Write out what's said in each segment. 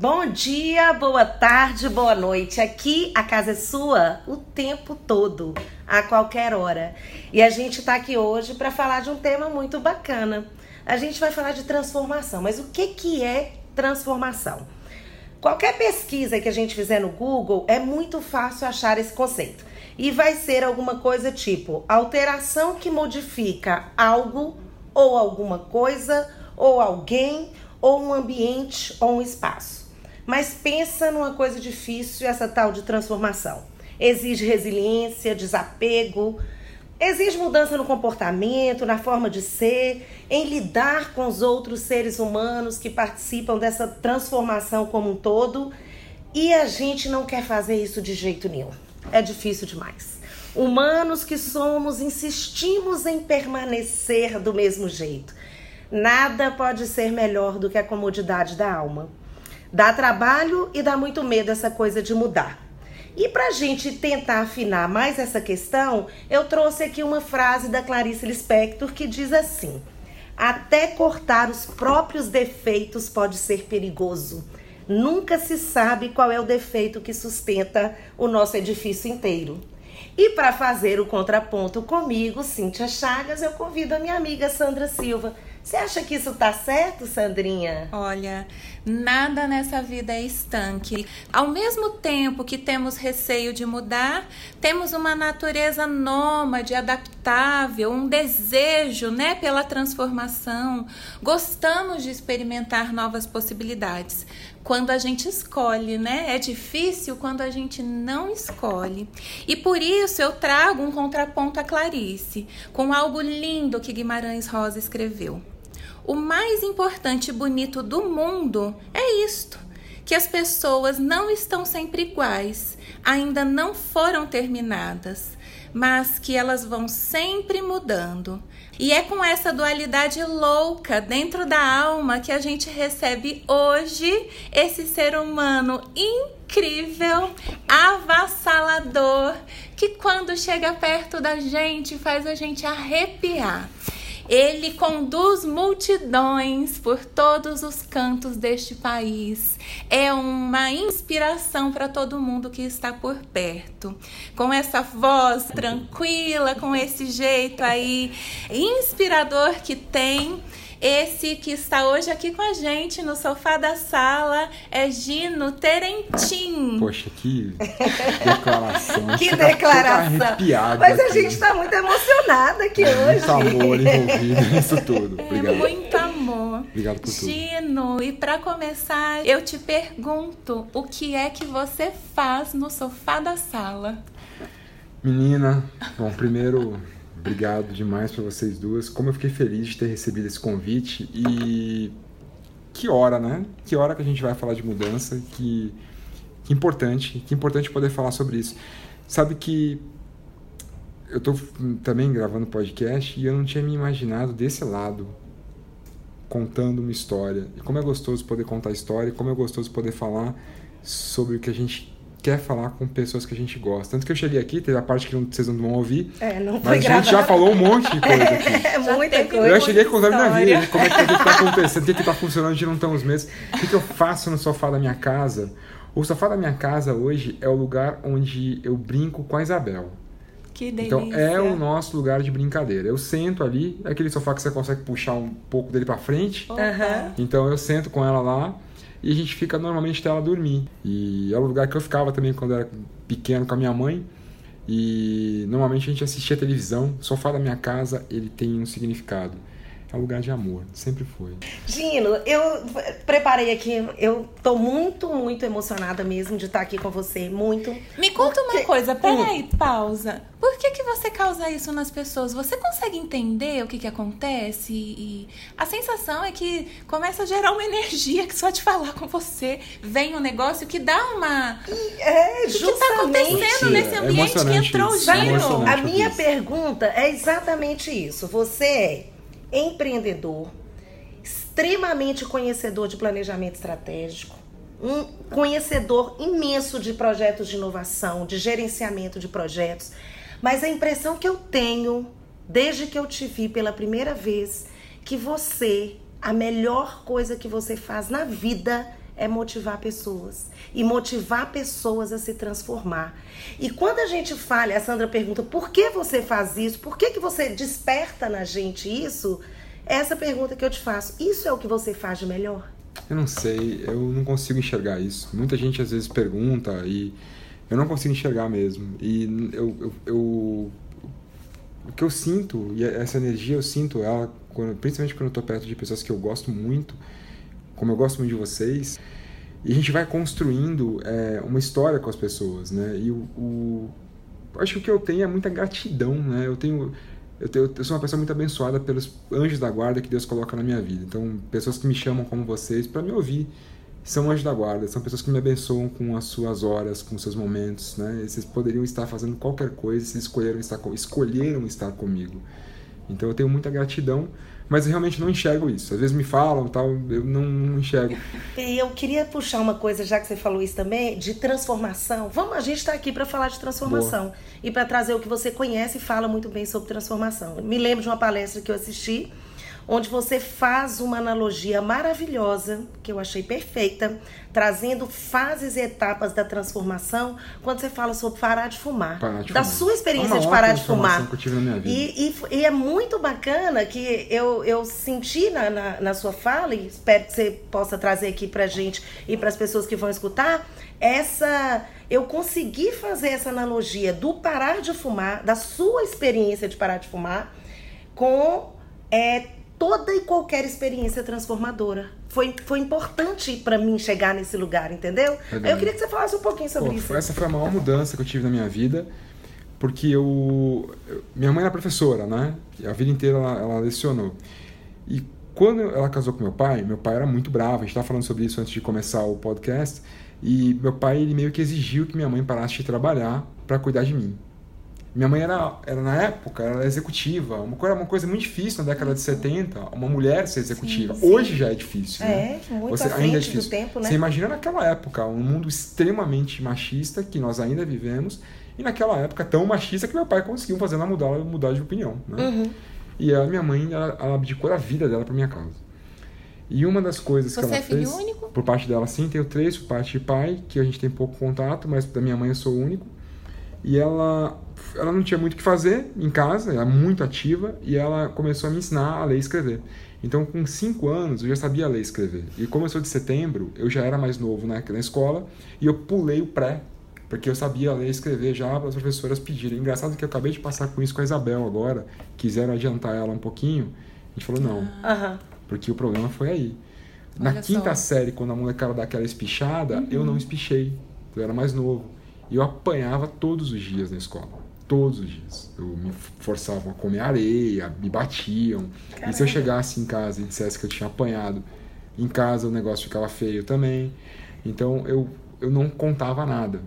Bom dia, boa tarde, boa noite. Aqui a casa é sua o tempo todo, a qualquer hora. E a gente está aqui hoje para falar de um tema muito bacana. A gente vai falar de transformação, mas o que, que é transformação? Qualquer pesquisa que a gente fizer no Google é muito fácil achar esse conceito. E vai ser alguma coisa tipo alteração que modifica algo ou alguma coisa ou alguém ou um ambiente ou um espaço. Mas pensa numa coisa difícil essa tal de transformação. Exige resiliência, desapego, exige mudança no comportamento, na forma de ser, em lidar com os outros seres humanos que participam dessa transformação como um todo. E a gente não quer fazer isso de jeito nenhum. É difícil demais. Humanos que somos, insistimos em permanecer do mesmo jeito. Nada pode ser melhor do que a comodidade da alma. Dá trabalho e dá muito medo essa coisa de mudar. E para a gente tentar afinar mais essa questão, eu trouxe aqui uma frase da Clarice Lispector que diz assim: Até cortar os próprios defeitos pode ser perigoso. Nunca se sabe qual é o defeito que sustenta o nosso edifício inteiro. E para fazer o contraponto comigo, Cíntia Chagas, eu convido a minha amiga Sandra Silva você acha que isso tá certo, Sandrinha? Olha, nada nessa vida é estanque. Ao mesmo tempo que temos receio de mudar, temos uma natureza nômade, adaptável, um desejo, né, pela transformação. Gostamos de experimentar novas possibilidades. Quando a gente escolhe, né? É difícil quando a gente não escolhe. E por isso eu trago um contraponto a Clarice, com algo lindo que Guimarães Rosa escreveu. O mais importante e bonito do mundo é isto: que as pessoas não estão sempre iguais, ainda não foram terminadas, mas que elas vão sempre mudando. E é com essa dualidade louca dentro da alma que a gente recebe hoje esse ser humano incrível, avassalador, que quando chega perto da gente faz a gente arrepiar. Ele conduz multidões por todos os cantos deste país. É uma inspiração para todo mundo que está por perto. Com essa voz tranquila, com esse jeito aí inspirador que tem, esse que está hoje aqui com a gente no sofá da sala é Gino Terentim. Poxa, que declaração. que declaração. Mas a gente está muito emocionada aqui é, hoje. Muito amor envolvido nisso tudo. Obrigado. É, muito amor. Obrigado por tudo. Gino, e para começar, eu te pergunto, o que é que você faz no sofá da sala? Menina, bom, primeiro Obrigado demais para vocês duas. Como eu fiquei feliz de ter recebido esse convite e que hora, né? Que hora que a gente vai falar de mudança, que, que importante, que importante poder falar sobre isso. Sabe que eu estou também gravando podcast e eu não tinha me imaginado desse lado contando uma história. E como é gostoso poder contar história, como é gostoso poder falar sobre o que a gente quer falar com pessoas que a gente gosta. Tanto que eu cheguei aqui, teve a parte que vocês não vão ouvir. É, não mas a gente já falou um monte de coisa aqui. É, muita coisa. Eu cheguei contando minha vida, como é que está acontecendo, o que está funcionando, a gente não tem uns meses. O que, que eu faço no sofá da minha casa? O sofá da minha casa hoje é o lugar onde eu brinco com a Isabel. Que delícia. Então é o nosso lugar de brincadeira. Eu sento ali, é aquele sofá que você consegue puxar um pouco dele para frente. Uhum. Então eu sento com ela lá e a gente fica normalmente até ela dormir. E é o lugar que eu ficava também quando era pequeno com a minha mãe. E normalmente a gente assistia televisão. O sofá da minha casa ele tem um significado é um lugar de amor, sempre foi. Gino, eu preparei aqui, eu tô muito, muito emocionada mesmo de estar aqui com você, muito. Me conta porque... uma coisa, peraí, pausa. Por que que você causa isso nas pessoas? Você consegue entender o que que acontece? E a sensação é que começa a gerar uma energia que só de falar com você vem um negócio que dá uma... É, o que que tá acontecendo nesse é ambiente é que entrou o Gino? A minha pergunta é exatamente isso. Você é empreendedor, extremamente conhecedor de planejamento estratégico, um conhecedor imenso de projetos de inovação, de gerenciamento de projetos. Mas a impressão que eu tenho, desde que eu te vi pela primeira vez, que você, a melhor coisa que você faz na vida é motivar pessoas e motivar pessoas a se transformar. E quando a gente fala, a Sandra pergunta, por que você faz isso? Por que, que você desperta na gente isso? Essa pergunta que eu te faço, isso é o que você faz de melhor? Eu não sei, eu não consigo enxergar isso. Muita gente às vezes pergunta e eu não consigo enxergar mesmo. E eu, eu, eu o que eu sinto, e essa energia eu sinto ela, quando, principalmente quando eu estou perto de pessoas que eu gosto muito, como eu gosto muito de vocês, e a gente vai construindo é, uma história com as pessoas, né? E o, o, acho que o que eu tenho é muita gratidão, né? Eu tenho eu, tenho, eu sou uma pessoa muito abençoada pelos anjos da guarda que Deus coloca na minha vida. Então, pessoas que me chamam como vocês para me ouvir são anjos da guarda, são pessoas que me abençoam com as suas horas, com os seus momentos, né? E vocês poderiam estar fazendo qualquer coisa, vocês escolheram estar, escolheram estar comigo. Então, eu tenho muita gratidão mas eu realmente não enxergo isso. Às vezes me falam tal, eu não, não enxergo. E eu queria puxar uma coisa, já que você falou isso também, de transformação. Vamos, a gente está aqui para falar de transformação Boa. e para trazer o que você conhece e fala muito bem sobre transformação. Me lembro de uma palestra que eu assisti onde você faz uma analogia maravilhosa, que eu achei perfeita, trazendo fases e etapas da transformação, quando você fala sobre parar de fumar. Parar de da fumar. sua experiência de parar de fumar. Que eu tive na minha vida. E, e, e, é muito bacana que eu, eu senti na, na, na sua fala, e espero que você possa trazer aqui pra gente e para as pessoas que vão escutar, essa eu consegui fazer essa analogia do parar de fumar, da sua experiência de parar de fumar, com é, toda e qualquer experiência transformadora. Foi, foi importante para mim chegar nesse lugar, entendeu? Eu queria que você falasse um pouquinho sobre Pô, isso. Essa foi a maior mudança que eu tive na minha vida, porque eu, minha mãe era professora, né? A vida inteira ela, ela lecionou. E quando ela casou com meu pai, meu pai era muito bravo. A gente estava falando sobre isso antes de começar o podcast. E meu pai ele meio que exigiu que minha mãe parasse de trabalhar para cuidar de mim. Minha mãe era, era na época, era executiva. Uma coisa, uma coisa muito difícil na década de 70, uma mulher ser executiva. Sim, sim. Hoje já é difícil. É, né? muito Você, ainda é difícil. tempo, né? Você imagina naquela época, um mundo extremamente machista que nós ainda vivemos, e naquela época tão machista que meu pai conseguiu fazer ela mudar, mudar de opinião. Né? Uhum. E a minha mãe, ela, ela abdicou a vida dela para minha causa. E uma das coisas Você que ela é filho fez, único? por parte dela sim, tenho três, por parte de pai, que a gente tem pouco contato, mas da minha mãe eu sou único. E ela ela não tinha muito o que fazer em casa, era muito ativa, e ela começou a me ensinar a ler e escrever. Então, com 5 anos, eu já sabia ler e escrever. E como eu sou de setembro, eu já era mais novo na, na escola, e eu pulei o pré, porque eu sabia ler e escrever já para as professoras pedirem. Engraçado que eu acabei de passar com isso com a Isabel agora, quiseram adiantar ela um pouquinho, a gente falou não, ah. porque o problema foi aí. Na Olha quinta só. série, quando a molecada dá aquela espichada, eu não espichei, eu era mais novo. E eu apanhava todos os dias na escola todos os dias. Eu me forçavam a comer areia, me batiam. Caramba. E se eu chegasse em casa e dissesse que eu tinha apanhado em casa, o negócio ficava feio também. Então eu, eu não contava nada.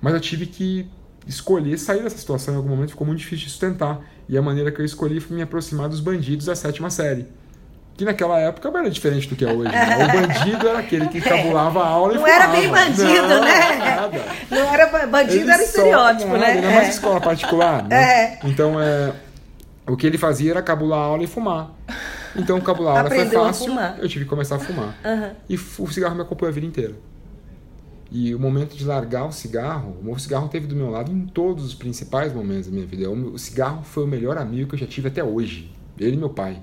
Mas eu tive que escolher sair dessa situação em algum momento, ficou muito difícil de sustentar. E a maneira que eu escolhi foi me aproximar dos bandidos da sétima série que naquela época era diferente do que é hoje. Né? O bandido era aquele que cabulava a aula e Não fumava. era bem bandido, não, né? Nada. Não era bandido, era estereótipo, nada, né? Ainda mais escola particular, né? É. Então, é, o que ele fazia era cabular a aula e fumar. Então, cabular a aula foi Aprendeu a fácil, eu tive que começar a fumar. Aham. E o cigarro me acompanhou a vida inteira. E o momento de largar o cigarro, o cigarro teve do meu lado em todos os principais momentos da minha vida. O o cigarro foi o melhor amigo que eu já tive até hoje. Ele e meu pai.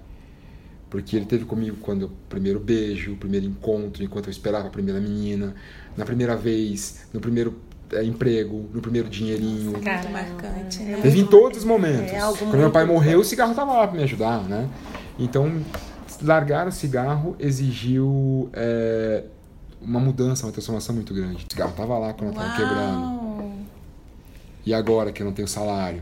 Porque ele teve comigo quando o primeiro beijo, o primeiro encontro, enquanto eu esperava a primeira menina, na primeira vez, no primeiro eh, emprego, no primeiro dinheirinho. Muito Caramba, marcante, é né? Teve em todos os momentos. é Quando meu pai morreu, o cigarro estava lá para me ajudar, né? Então, largar o cigarro exigiu é, uma mudança, uma transformação muito grande. O cigarro estava lá quando eu estava quebrando. E agora que eu não tenho salário?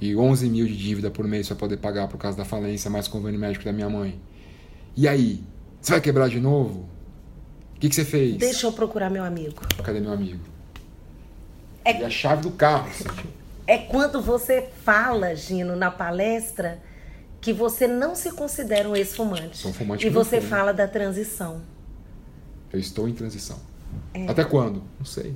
E 11 mil de dívida por mês para poder pagar por causa da falência, mais convênio médico da minha mãe. E aí? Você vai quebrar de novo? O que, que você fez? Deixa eu procurar meu amigo. Cadê meu amigo? É- E a chave do carro. Cíntia. É quando você fala, Gino, na palestra, que você não se considera um ex-fumante. Sou um fumante E você fumo. fala da transição. Eu estou em transição. É. Até quando? Não sei.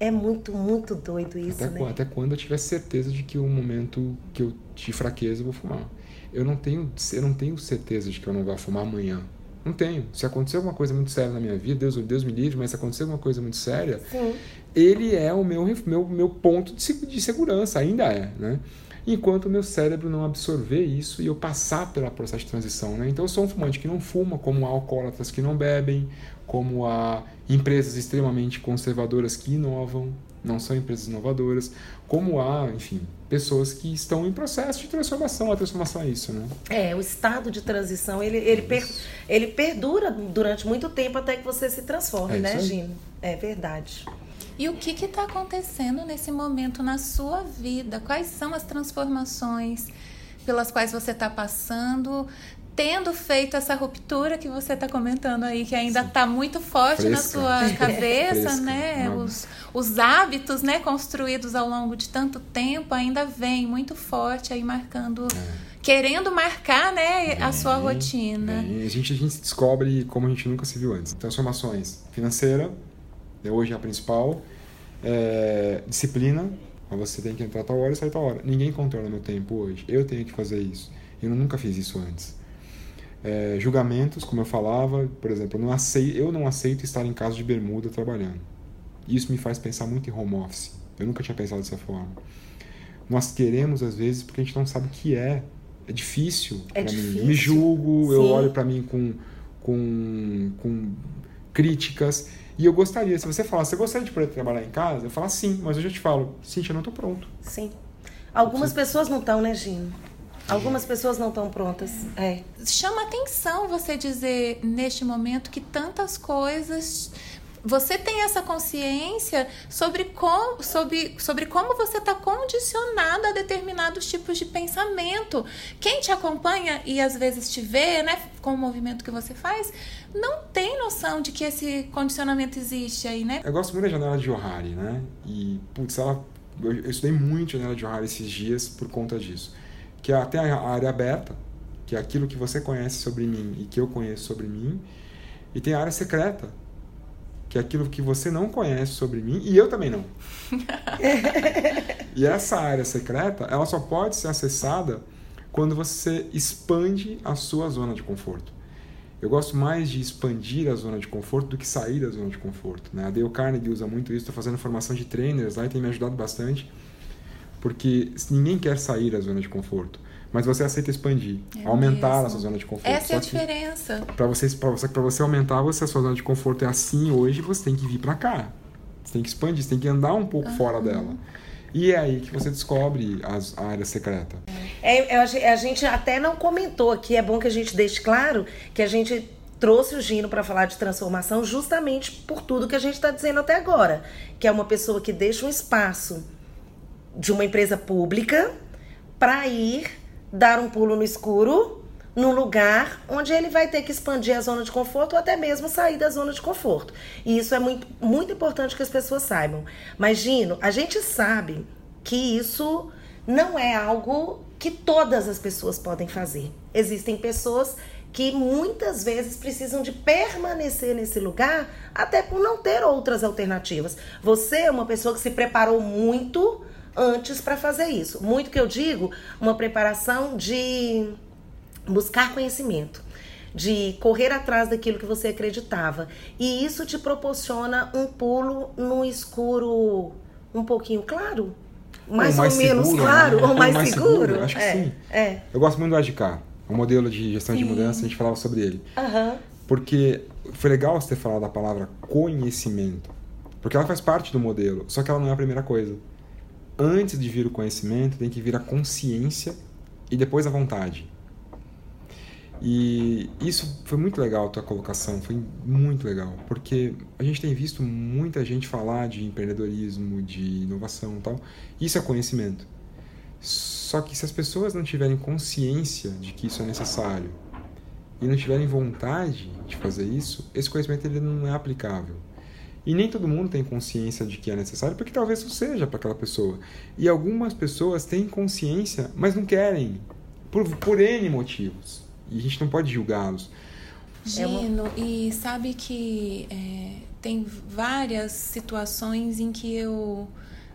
É muito, muito doido isso, Até, né? quando, até quando eu tiver certeza de que o momento que eu de fraqueza eu vou fumar. Eu não tenho, eu não tenho certeza de que eu não vou fumar amanhã. Não tenho. Se acontecer alguma coisa muito séria na minha vida, Deus, Deus me livre, mas se acontecer alguma coisa muito séria, Sim. ele é o meu, meu, meu ponto de, de segurança, ainda é, né? Enquanto o meu cérebro não absorver isso e eu passar pelo processo de transição, né? Então eu sou um fumante que não fuma, como há alcoólatras que não bebem, como há empresas extremamente conservadoras que inovam, não são empresas inovadoras, como há, enfim, pessoas que estão em processo de transformação. A transformação é isso, né? É, o estado de transição, ele, ele, per- ele perdura durante muito tempo até que você se transforme, É né. Gino? É verdade. E o que está acontecendo nesse momento na sua vida? Quais são as transformações pelas quais você está passando, tendo feito essa ruptura que você está comentando aí, que ainda está muito forte na Fresca. sua cabeça, Fresca. né? Não. Os, os hábitos, né, construídos ao longo de tanto tempo ainda vem muito forte aí marcando, querendo marcar, né, a sua rotina. A gente, a gente descobre como a gente nunca se viu antes. Transformações financeira, é hoje a principal. É, disciplina, você tem que entrar tal hora e sair tal hora. Ninguém controla meu tempo hoje. Eu tenho que fazer isso. Eu nunca fiz isso antes. É, julgamentos, como eu falava, por exemplo, eu não, aceito, eu não aceito estar em casa de bermuda trabalhando. Isso me faz pensar muito em home office. Eu nunca tinha pensado dessa forma. Nós queremos, às vezes, porque a gente não sabe o que é. É difícil É pra mim. Me julgo, eu Sim. olho pra mim com, com, com críticas. E eu gostaria, se você falar, você gostaria de poder trabalhar em casa? Eu falo sim, mas eu já te falo, Cintia, eu não tô pronto. Sim. Algumas pessoas não estão, né, Gino? Algumas pessoas não estão prontas. É. chama atenção você dizer neste momento que tantas coisas você tem essa consciência sobre como, sobre, sobre como você está condicionado a determinados tipos de pensamento. Quem te acompanha e às vezes te vê, né, com o movimento que você faz, não tem noção de que esse condicionamento existe aí, né? Eu gosto muito da janela de Johari, né? E, putz, ela, eu, eu estudei muito janela de Johari esses dias por conta disso. Que é até a área aberta, que é aquilo que você conhece sobre mim e que eu conheço sobre mim. E tem a área secreta, que é aquilo que você não conhece sobre mim e eu também não. e essa área secreta, ela só pode ser acessada quando você expande a sua zona de conforto. Eu gosto mais de expandir a zona de conforto do que sair da zona de conforto. Né? A Dale Carnegie usa muito isso, estou fazendo formação de trainers lá e tem me ajudado bastante, porque ninguém quer sair da zona de conforto, mas você aceita expandir, É aumentar mesmo. a sua zona de conforto. Essa é a Só que diferença. para você, pra você, pra você aumentar, você, a sua zona de conforto é assim hoje, você tem que vir para cá. Você tem que expandir, você tem que andar um pouco fora dela. E é aí que você descobre as, a área secreta. É, a gente até não comentou aqui, é bom que a gente deixe claro que a gente trouxe o Gino para falar de transformação justamente por tudo que a gente está dizendo até agora, que é uma pessoa que deixa um espaço de uma empresa pública para ir dar um pulo no escuro num lugar onde ele vai ter que expandir a zona de conforto ou até mesmo sair da zona de conforto. E isso é muito, muito importante que as pessoas saibam. Mas, Gino, a gente sabe que isso não é algo que todas as pessoas podem fazer. Existem pessoas que muitas vezes precisam de permanecer nesse lugar até por não ter outras alternativas. Você é uma pessoa que se preparou muito antes para fazer isso. Muito que eu digo, uma preparação de buscar conhecimento, de correr atrás daquilo que você acreditava. E isso te proporciona um pulo no escuro um pouquinho claro? Mais ou, mais menos seguro, claro? né? Ou Ou mais, mais seguro? seguro, acho que é, sim. É. Eu gosto muito do AGK, o modelo de gestão de mudança, a gente falava sobre ele. Aham. Porque foi legal você ter falado da palavra conhecimento. Porque ela faz parte do modelo, só que ela não é a primeira coisa. Antes de vir o conhecimento, tem que vir a consciência e depois a vontade. E isso foi muito legal a tua colocação, foi muito legal, porque a gente tem visto muita gente falar de empreendedorismo, de inovação e tal. Isso é conhecimento. Só que se as pessoas não tiverem consciência de que isso é necessário e não tiverem vontade de fazer isso, esse conhecimento ele não é aplicável. E nem todo mundo tem consciência de que é necessário, porque talvez não seja para aquela pessoa. E algumas pessoas têm consciência, mas não querem, por, por N motivos. E a gente não pode julgá-los. É Gino, e sabe que é, tem várias situações em que eu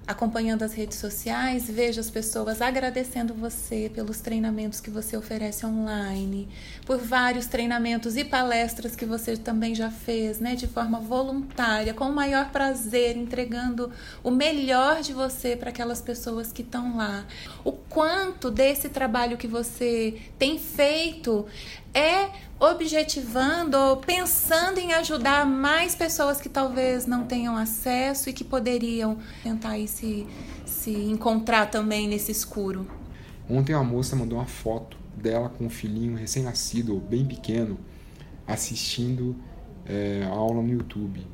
acompanhando as redes sociais, vejo as pessoas agradecendo você pelos treinamentos que você oferece online, por vários treinamentos e palestras que você também já fez, né, de forma voluntária, com o maior prazer, entregando o melhor de você para aquelas pessoas que estão lá. O quanto desse trabalho que você tem feito é objetivando pensando em ajudar mais pessoas que talvez não tenham acesso e que poderiam tentar se, se encontrar também nesse escuro. Ontem uma moça mandou uma foto dela com um filhinho recém-nascido, bem pequeno, assistindo é, a aula no YouTube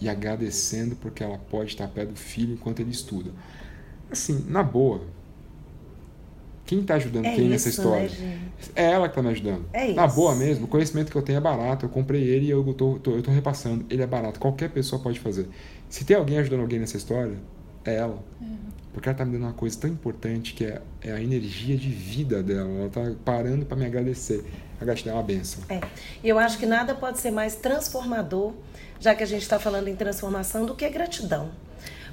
e agradecendo porque ela pode estar perto do filho enquanto ele estuda. Assim, na boa, quem está ajudando é quem isso, nessa história? Né, é ela que está me ajudando. É Na isso. boa mesmo, o conhecimento que eu tenho é barato. Eu comprei ele e eu tô, eu tô repassando. Ele é barato. Qualquer pessoa pode fazer. Se tem alguém ajudando alguém nessa história, é ela. É. Porque ela está me dando uma coisa tão importante que é, é a energia de vida dela. Ela está parando para me agradecer. A gratidão é uma benção. É. E eu acho que nada pode ser mais transformador, já que a gente está falando em transformação, do que a gratidão.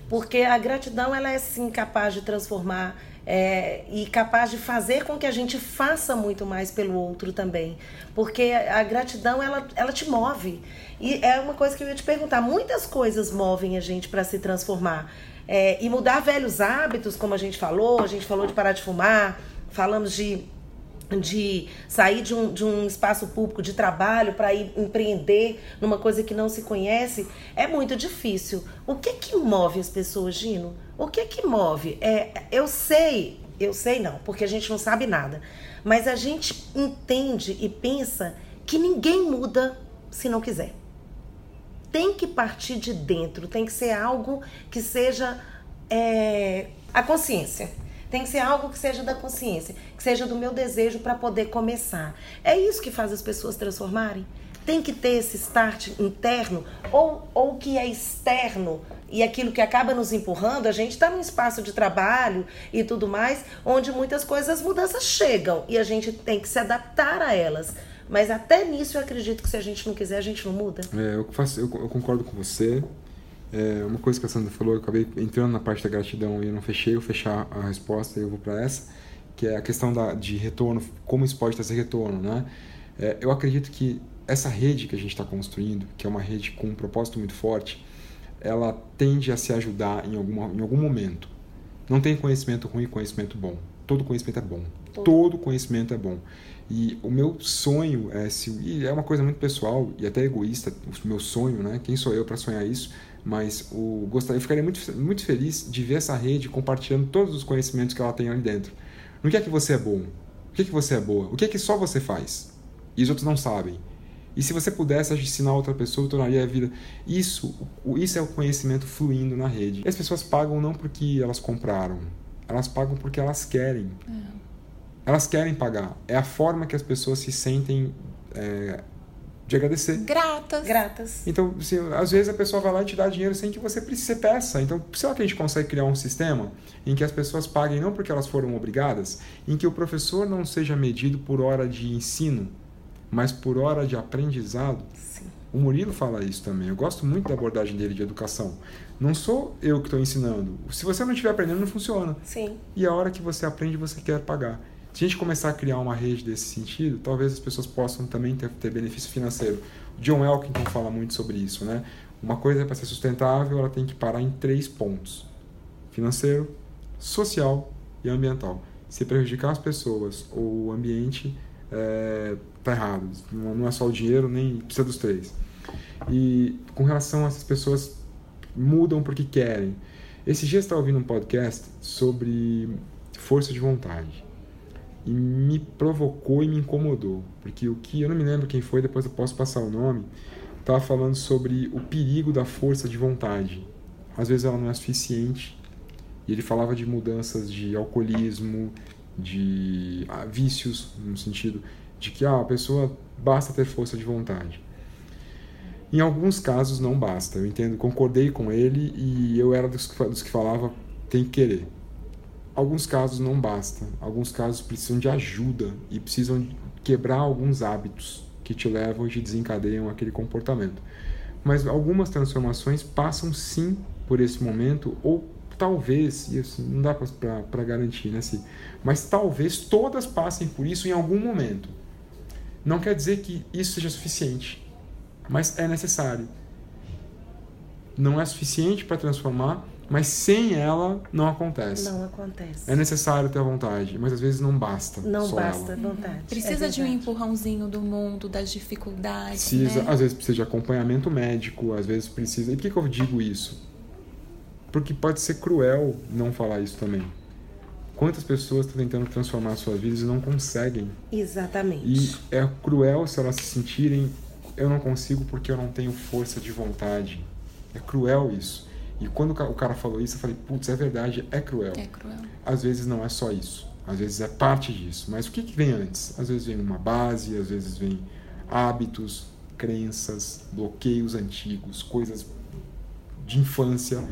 Porque a gratidão ela é sim capaz de transformar é, e capaz de fazer com que a gente faça muito mais pelo outro também. Porque a gratidão ela, ela te move. E é uma coisa que eu ia te perguntar: muitas coisas movem a gente para se transformar. É, e mudar velhos hábitos, como a gente falou, a gente falou de parar de fumar, falamos de de sair de um, de um espaço público de trabalho para ir empreender numa coisa que não se conhece é muito difícil. O que que move as pessoas, Gino? O que que move? É, eu sei, eu sei não, porque a gente não sabe nada, mas a gente entende e pensa que ninguém muda se não quiser. Tem que partir de dentro, tem que ser algo que seja é, a consciência. Tem que ser algo que seja da consciência, que seja do meu desejo para poder começar. É isso que faz as pessoas transformarem? Tem que ter esse start interno ou o que é externo e aquilo que acaba nos empurrando. A gente está num espaço de trabalho e tudo mais, onde muitas coisas, as mudanças chegam e a gente tem que se adaptar a elas. Mas até nisso eu acredito que se a gente não quiser, a gente não muda. É, eu, faço, eu, eu concordo com você. É, uma coisa que a Sandra falou, eu acabei entrando na parte da gratidão e eu não fechei, eu fechar a resposta e eu vou para essa, que é a questão da, de retorno, como isso pode trazer retorno, né? É, eu acredito que essa rede que a gente está construindo, que é uma rede com um propósito muito forte, ela tende a se ajudar em, alguma, em algum momento. Não tem conhecimento ruim e conhecimento bom. Todo conhecimento é bom. Todo, Todo conhecimento é bom. E o meu sonho é se e é uma coisa muito pessoal e até egoísta, o meu sonho, né? Quem sou eu para sonhar isso? Mas o gostaria, eu ficaria muito muito feliz de ver essa rede compartilhando todos os conhecimentos que ela tem ali dentro. No que é que você é bom? O que é que você é boa? O que é que só você faz? E os outros não sabem. E se você pudesse ensinar outra pessoa, tornaria a vida. Isso, isso é o conhecimento fluindo na rede. E as pessoas pagam não porque elas compraram, elas pagam porque elas querem. É. Elas querem pagar. É a forma que as pessoas se sentem é, de agradecer. Gratas. Gratas. Então, assim, às vezes a pessoa vai lá e te dá dinheiro sem que você precise peça. Então, será que a gente consegue criar um sistema em que as pessoas paguem não porque elas foram obrigadas, em que o professor não seja medido por hora de ensino, mas por hora de aprendizado? Sim. O Murilo fala isso também. Eu gosto muito da abordagem dele de educação. Não sou eu que estou ensinando. Se você não estiver aprendendo, não funciona. Sim. E a hora que você aprende, você quer pagar. Se a gente começar a criar uma rede desse sentido, talvez as pessoas possam também ter, ter benefício financeiro. John Elkington fala muito sobre isso, né? Uma coisa para ser sustentável, ela tem que parar em três pontos: financeiro, social e ambiental. Se prejudicar as pessoas ou o ambiente, é, tá errado. Não é só o dinheiro, nem precisa dos três. E com relação a essas pessoas mudam porque querem. Esse dia estava ouvindo um podcast sobre força de vontade e me provocou e me incomodou, porque o que eu não me lembro quem foi, depois eu posso passar o nome, estava falando sobre o perigo da força de vontade. Às vezes ela não é suficiente. E ele falava de mudanças de alcoolismo, de ah, vícios, no sentido de que ah, a pessoa basta ter força de vontade. Em alguns casos não basta. Eu entendo, concordei com ele e eu era dos que, dos que falava tem que querer. Alguns casos não basta. Alguns casos precisam de ajuda e precisam quebrar alguns hábitos que te levam e te desencadeiam aquele comportamento. Mas algumas transformações passam sim por esse momento ou talvez, e assim, não dá para garantir, né? Assim, mas talvez todas passem por isso em algum momento. Não quer dizer que isso seja suficiente, mas é necessário. Não é suficiente para transformar, mas sem ela não acontece. Não acontece. É necessário ter a vontade, mas às vezes não basta. Não só basta ela. vontade. Precisa é de um empurrãozinho do mundo, das dificuldades. Precisa, né? às vezes precisa de acompanhamento médico, às vezes precisa. E por que, que eu digo isso? Porque pode ser cruel não falar isso também. Quantas pessoas estão tentando transformar suas vidas e não conseguem? Exatamente. E é cruel se elas se sentirem eu não consigo porque eu não tenho força de vontade. É cruel isso. E quando o ca- o cara falou isso, eu falei, putz, é verdade, é cruel. É cruel. Às vezes não é só isso. Às vezes é parte disso. Mas o que, que vem antes? Às vezes vem uma base, às vezes vem hábitos, crenças, bloqueios antigos, coisas de infância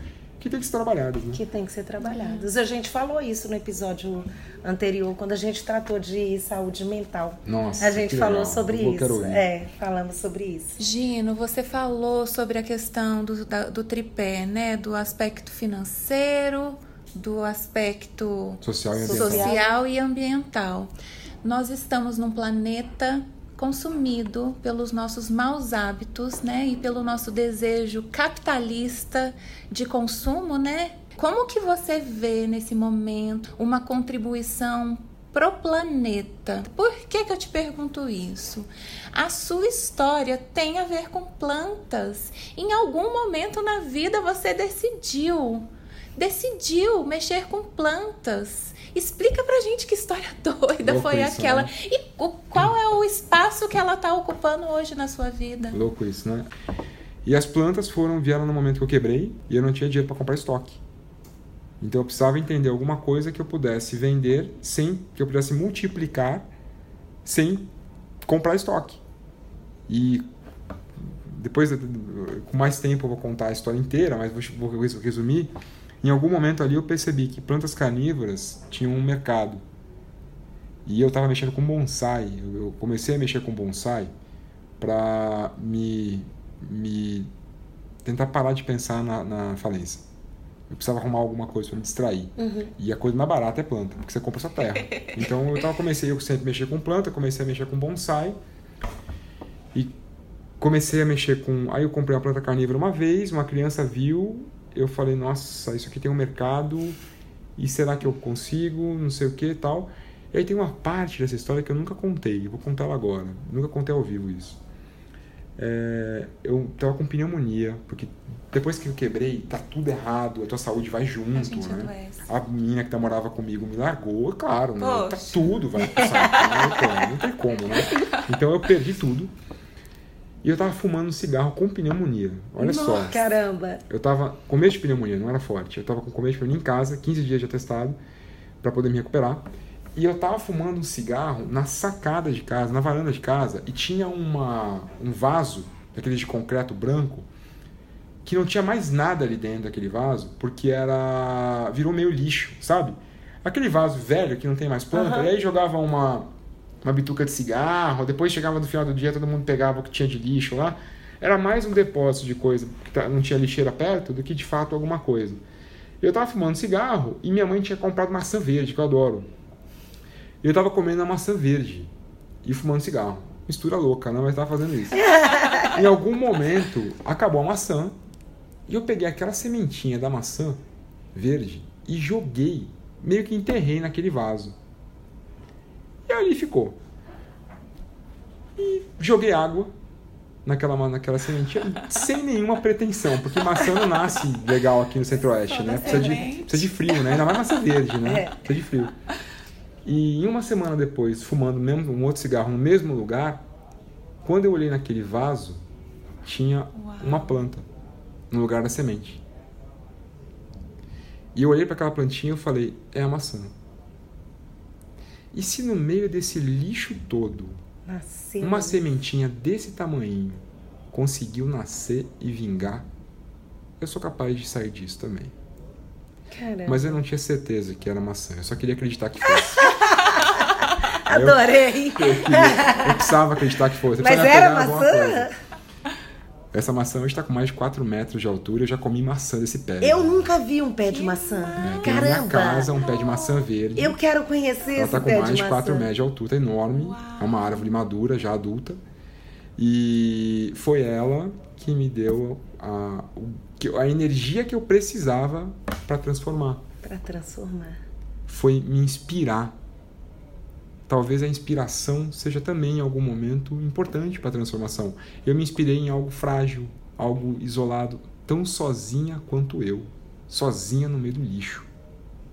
que tem que ser trabalhadas, né? que tem que ser trabalhados. A gente falou isso no episódio anterior, quando a gente tratou de saúde mental. Nossa, A gente que falou legal. sobre Eu isso. É, falamos sobre isso. Gino, você falou sobre a questão do, da- do tripé, né? Do aspecto financeiro, do aspecto Social e ambiental. social e ambiental. Nós estamos num planeta consumido pelos nossos maus hábitos, né, e pelo nosso desejo capitalista de consumo, né? Como que você vê nesse momento uma contribuição pro planeta? Por que que eu te pergunto isso? A sua história tem a ver com plantas. Em algum momento na vida você decidiu decidiu mexer com plantas. Explica pra gente que história doida Louco foi isso, aquela. né? E o- qual é o espaço que ela tá ocupando hoje na sua vida? Louco isso, né? E as plantas foram vieram no momento que eu quebrei e eu não tinha dinheiro para comprar estoque. Então eu precisava entender alguma coisa que eu pudesse vender sem que eu pudesse multiplicar sem comprar estoque. E depois com mais tempo eu vou contar a história inteira, mas vou, vou resumir. Em algum momento ali eu percebi que plantas carnívoras tinham um mercado. E eu estava mexendo com bonsai. Eu comecei a mexer com bonsai para me, me tentar parar de pensar na, na falência. Eu precisava arrumar alguma coisa para me distrair. E a coisa mais barata é planta, porque você compra sua terra. Então eu tava, comecei, eu sempre mexer com planta, comecei a mexer com bonsai. E comecei a mexer com. Aí eu comprei uma planta carnívora uma vez, uma criança viu, eu falei, nossa, isso aqui tem um mercado, e será que eu consigo? Não sei o que e tal. E aí tem uma parte dessa história que eu nunca contei, eu vou contar ela agora. Nunca contei ao vivo isso. É, eu tava com pneumonia, porque depois que eu quebrei, tá tudo errado, a tua saúde vai junto, A gente né? adoece. A menina que tá, morava comigo me largou, claro, né? Tá tudo vai né? Então, não tem como, né? Então eu perdi tudo. E eu tava fumando um cigarro com pneumonia. Olha só. Caramba. Eu tava com medo de pneumonia, não era forte. Eu tava com começo de pneumonia em casa, 15 dias de atestado, para poder me recuperar. E eu tava fumando um cigarro na sacada de casa, na varanda de casa, e tinha uma, um vaso, daquele de concreto branco, que não tinha mais nada ali dentro daquele vaso, porque era. virou meio lixo, sabe? Aquele vaso velho que não tem mais planta, Aham. e aí jogava uma, uma bituca de cigarro, depois chegava no final do dia, todo mundo pegava o que tinha de lixo lá. Era mais um depósito de coisa, que tá- não tinha lixeira perto, do que de fato alguma coisa. Eu tava fumando cigarro e minha mãe tinha comprado maçã verde, que eu adoro. Eu tava comendo a maçã verde e fumando cigarro. Mistura louca, né? Mas tava fazendo isso. em algum momento, acabou a maçã e eu peguei aquela sementinha da maçã verde e joguei, meio que enterrei naquele vaso. E ali ficou. E joguei água naquela, naquela sementinha sem nenhuma pretensão, porque maçã não nasce legal aqui no centro-oeste, né? Precisa de, precisa de frio, né? Ainda mais maçã verde, né? É. Precisa de frio. E uma semana depois, fumando mesmo um outro cigarro no mesmo lugar, quando eu olhei naquele vaso, tinha Uau. uma planta no lugar da semente. E eu olhei para aquela plantinha e falei: é a maçã. E se no meio desse lixo todo, Nasceu. uma sementinha desse tamanho conseguiu nascer e vingar, eu sou capaz de sair disso também. Caramba. Mas eu não tinha certeza que era maçã, eu só queria acreditar que fosse. Aí eu- Adorei. Eu, queria, eu precisava acreditar que fosse. Mas era maçã? Essa maçã hoje está com mais de 4 metros de altura. Eu já comi maçã desse pé. Eu nunca vi um pé de Que maçã. É, tem na minha Caramba! casa um pé de maçã verde. Eu quero conhecer Ela esse tá com pé mais de de maçã. 4 metros de altura, tá enorme. É uma árvore madura, já adulta. E foi ela que me deu a, a energia que eu precisava para transformar. Pra transformar. Foi me inspirar. Talvez a inspiração seja também em algum momento importante para a transformação. Eu me inspirei em algo frágil, algo isolado, tão sozinha quanto eu, sozinha no meio do lixo.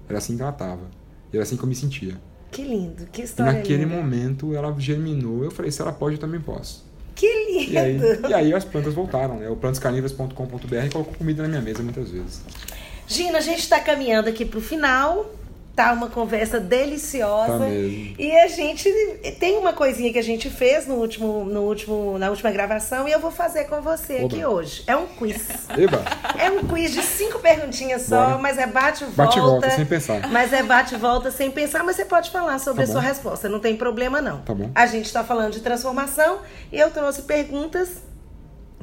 Era assim que ela estava. Era assim que eu me sentia. Que lindo, que E história naquele linda. momento ela germinou. Eu falei, se ela pode, eu também posso. Que lindo! E aí, e aí as plantas voltaram, né? O plantoscarnívoras.com.br colocou comida na minha mesa muitas vezes. Gina, a gente tá caminhando aqui pro final. Tá uma conversa deliciosa. Tá. E a gente tem uma coisinha que a gente fez no último, no último, na última gravação e eu vou fazer com você Oba. aqui hoje. É um quiz. Eba! É um quiz de cinco perguntinhas só, Bora. mas é bate e volta. Bate volta, sem pensar. Mas é bate e volta sem pensar, mas você pode falar sobre Tá a sua resposta, não tem problema não. Tá bom. A gente está falando de transformação e eu trouxe perguntas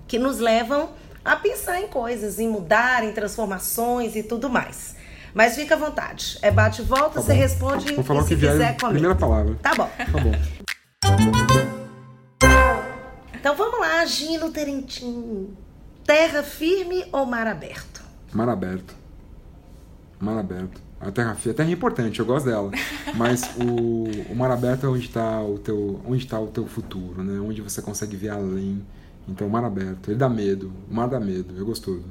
que nos levam a pensar em coisas, em mudar, em transformações e tudo mais. Mas fica à vontade. É bate e volta, Tá você bom. responde Vou falar e se que quiser comigo. Primeira palavra. Tá bom. Tá bom. Então vamos lá, Gino Terentim. Terra firme ou mar aberto? Mar aberto. Mar aberto. A terra fria. A terra é importante, eu gosto dela. Mas o, o mar aberto é onde está o teu, onde tá o teu futuro, né? Onde você consegue ver além. Então, o mar aberto. Ele dá medo. O mar dá medo. É gostoso.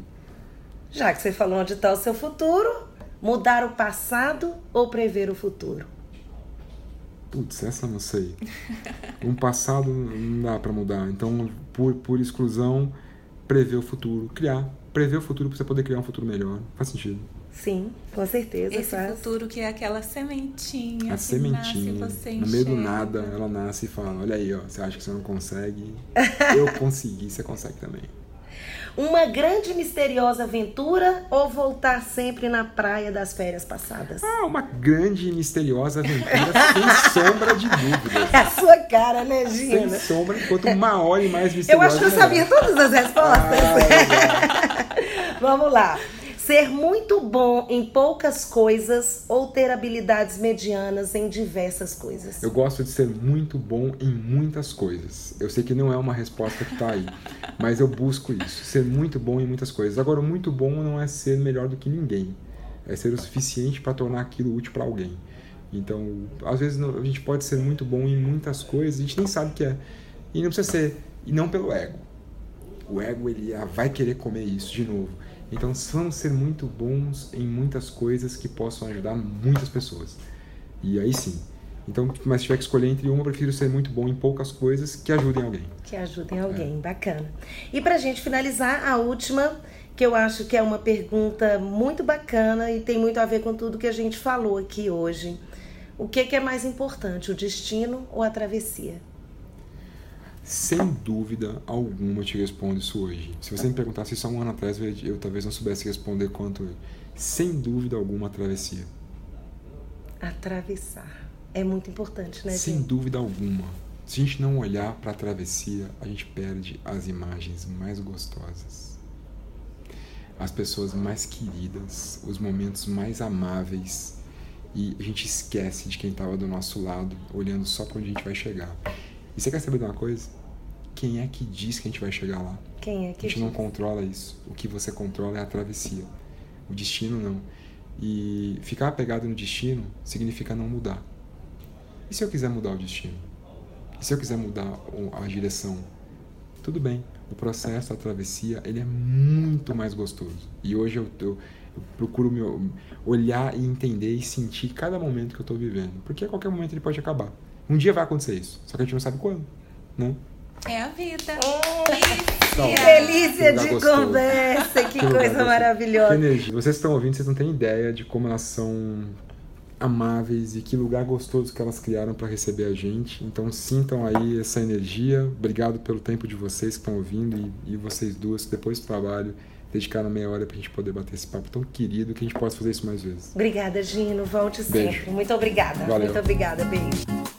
Já que você falou onde está o seu futuro, mudar o passado ou prever o futuro? Putz, essa eu não sei. Um passado não dá pra mudar. Então, por, por exclusão, prever o futuro. Criar. Prever o futuro pra você poder criar um futuro melhor. Faz sentido. Sim, com certeza Esse faz. futuro que é aquela sementinha. A que sementinha, Nasce, você no meio do nada, ela nasce e fala: Olha aí, ó, você acha que você não consegue? Eu consegui, você consegue também. Uma grande e misteriosa aventura ou voltar sempre na praia das férias passadas? Ah, uma grande e misteriosa aventura, sem sombra de dúvidas. É a sua cara, né, Sem Gina? sombra, quanto maior e mais Eu misteriosa. acho que eu sabia todas as respostas. Ah, Vamos lá. Ser muito bom em poucas coisas ou ter habilidades medianas em diversas coisas? Eu gosto de ser muito bom em muitas coisas. Eu sei que não é uma resposta que tá aí, mas eu busco isso, ser muito bom em muitas coisas. Agora, muito bom não é ser melhor do que ninguém, é ser o suficiente para tornar aquilo útil para alguém. Então, às vezes a gente pode ser muito bom em muitas coisas, a gente nem sabe o que é. E não precisa ser, e não pelo ego. O ego ele ah, vai querer comer isso de novo. Então, vamos ser muito bons em muitas coisas que possam ajudar muitas pessoas. E aí sim. Então, mas se tiver que escolher entre uma, eu prefiro ser muito bom em poucas coisas que ajudem alguém. Que ajudem alguém, bacana. E pra gente finalizar, a última, que eu acho que é uma pergunta muito bacana e tem muito a ver com tudo que a gente falou aqui hoje. O que, que é mais importante, o destino ou a travessia? Sem dúvida alguma te respondo isso hoje. Se você me perguntasse isso há um ano atrás, eu, talvez não soubesse responder quanto. Sem dúvida alguma a travessia. Atravessar. É muito importante, né, Sem gente? dúvida alguma. Se a gente não olhar para a travessia, a gente perde as imagens mais gostosas. As pessoas mais queridas, os momentos mais amáveis. E a gente esquece de quem estava do nosso lado, olhando só para onde a gente vai chegar. E você quer saber de uma coisa? Quem é que diz que a gente vai chegar lá? Quem é A que gente não diz? controla isso. O que você controla é a travessia. O destino não. E ficar apegado no destino significa não mudar. E se eu quiser mudar o destino? E se eu quiser mudar a direção? Tudo bem. O processo, a travessia, ele é muito mais gostoso. E hoje eu, eu- eu procuro me olhar e entender e sentir cada momento que eu estou vivendo. Porque a qualquer momento ele pode acabar. Um dia vai acontecer isso. Só que a gente não sabe quando. Né? É a vida. Que Não. delícia de gostoso. conversa, que lugar coisa gostoso. Que maravilhosa. energia. Vocês estão ouvindo, vocês não têm ideia de como elas são amáveis e que lugar gostoso que elas criaram para receber a gente. Então sintam aí essa energia. Obrigado pelo tempo de vocês que estão ouvindo e, e vocês duas que depois do trabalho dedicaram meia hora para a gente poder bater esse papo tão querido que a gente possa fazer isso mais vezes. Obrigada, Gino. Volte Beijo. sempre. Muito obrigada. Valeu. Muito obrigada. Beijo.